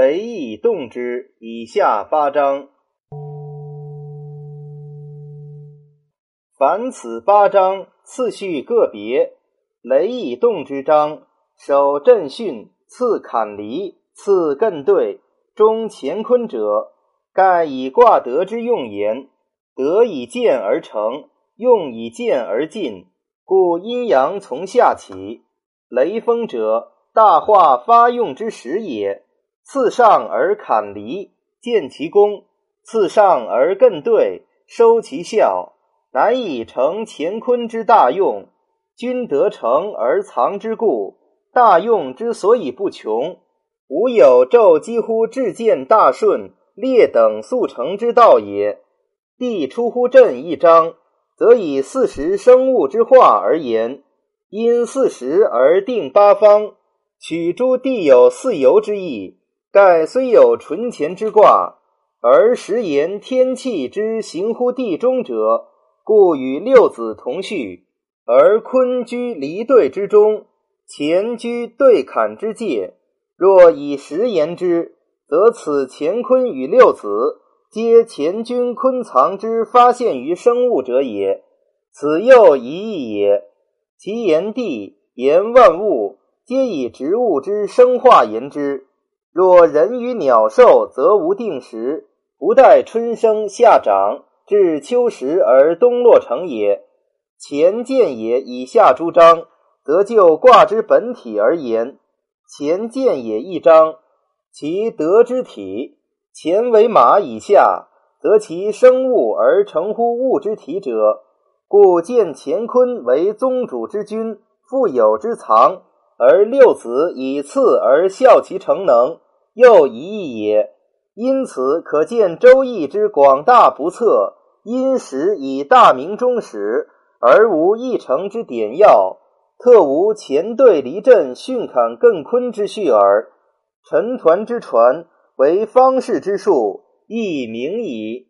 雷以动之。以下八章。凡此八章次序个别。雷以动之章，首震巽，次坎离，次艮兑，中乾坤者，盖以卦得之用言。得以见而成，用以见而尽，故阴阳从下起。雷锋者，大化发用之时也。次上而坎离，见其功；次上而艮兑，收其效。难以成乾坤之大用，君得成而藏之故。大用之所以不穷，吾有昼几乎至见大顺、列等速成之道也。地出乎震一章，则以四时生物之化而言，因四时而定八方，取诸地有四游之意。盖虽有纯乾之卦，而时言天气之行乎地中者。故与六子同序，而坤居离兑之中，乾居兑坎之界。若以时言之，则此乾坤与六子，皆乾君坤藏之发现于生物者也。此又一义也。其言地言万物，皆以植物之生化言之。若人与鸟兽，则无定时，不待春生夏长。至秋时而冬落成也。乾见也以下诸章，则就卦之本体而言，乾见也一章，其德之体。乾为马以下，则其生物而成乎物之体者，故见乾坤为宗主之君，富有之藏，而六子以次而效其成能，又一义也。因此可见《周易》之广大不测。因时以大明中始，而无一成之典要，特无前对离震巽坎艮坤之序耳。陈抟之传为方士之术，亦明矣。